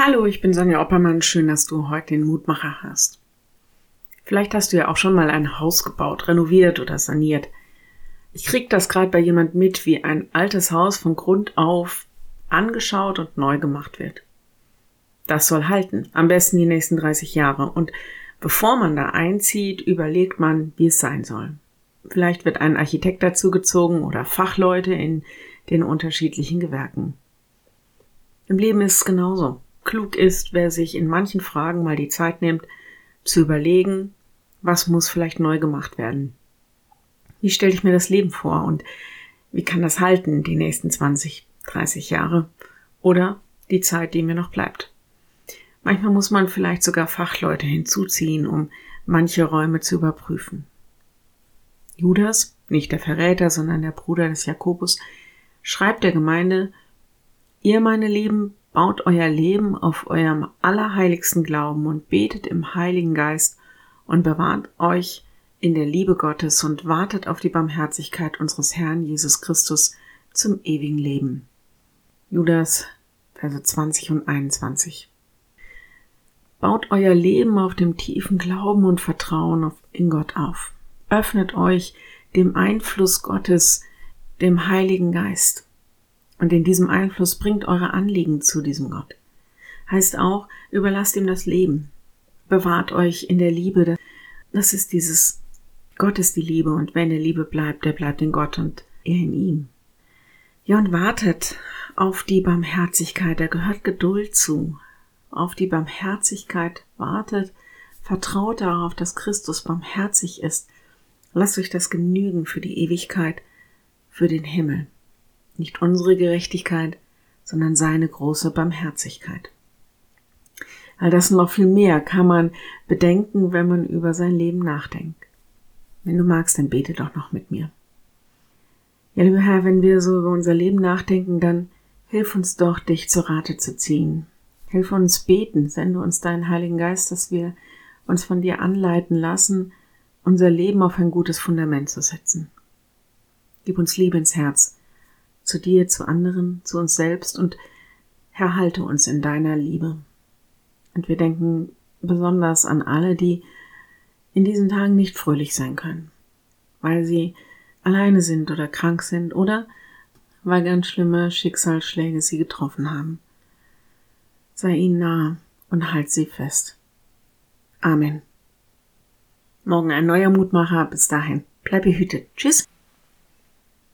Hallo, ich bin Sonja Oppermann. Schön, dass du heute den Mutmacher hast. Vielleicht hast du ja auch schon mal ein Haus gebaut, renoviert oder saniert. Ich krieg das gerade bei jemand mit, wie ein altes Haus von Grund auf angeschaut und neu gemacht wird. Das soll halten, am besten die nächsten 30 Jahre. Und bevor man da einzieht, überlegt man, wie es sein soll. Vielleicht wird ein Architekt dazugezogen oder Fachleute in den unterschiedlichen Gewerken. Im Leben ist es genauso. Klug ist, wer sich in manchen Fragen mal die Zeit nimmt, zu überlegen, was muss vielleicht neu gemacht werden. Wie stelle ich mir das Leben vor und wie kann das halten die nächsten 20, 30 Jahre oder die Zeit, die mir noch bleibt. Manchmal muss man vielleicht sogar Fachleute hinzuziehen, um manche Räume zu überprüfen. Judas, nicht der Verräter, sondern der Bruder des Jakobus, schreibt der Gemeinde, ihr meine Lieben, baut euer Leben auf eurem allerheiligsten Glauben und betet im Heiligen Geist und bewahrt euch in der Liebe Gottes und wartet auf die Barmherzigkeit unseres Herrn Jesus Christus zum ewigen Leben. Judas, Verse 20 und 21. Baut euer Leben auf dem tiefen Glauben und Vertrauen in Gott auf. Öffnet euch dem Einfluss Gottes, dem Heiligen Geist. Und in diesem Einfluss bringt eure Anliegen zu diesem Gott. Heißt auch, überlasst ihm das Leben. Bewahrt euch in der Liebe. Das ist dieses Gott ist die Liebe und wenn er Liebe bleibt, der bleibt in Gott und er in ihm. Ja, und wartet auf die Barmherzigkeit, da gehört Geduld zu. Auf die Barmherzigkeit wartet, vertraut darauf, dass Christus barmherzig ist. Lasst euch das genügen für die Ewigkeit, für den Himmel. Nicht unsere Gerechtigkeit, sondern seine große Barmherzigkeit. All das und noch viel mehr kann man bedenken, wenn man über sein Leben nachdenkt. Wenn du magst, dann bete doch noch mit mir. Ja, lieber Herr, wenn wir so über unser Leben nachdenken, dann hilf uns doch, dich zur Rate zu ziehen. Hilf uns beten, sende uns deinen Heiligen Geist, dass wir uns von dir anleiten lassen, unser Leben auf ein gutes Fundament zu setzen. Gib uns Liebe ins Herz, zu dir, zu anderen, zu uns selbst und Herr, halte uns in deiner Liebe. Und wir denken besonders an alle, die in diesen Tagen nicht fröhlich sein können, weil sie alleine sind oder krank sind oder weil ganz schlimme Schicksalsschläge sie getroffen haben. Sei ihnen nahe und halt sie fest. Amen. Morgen ein neuer Mutmacher. Bis dahin. Bleib behütet. Tschüss.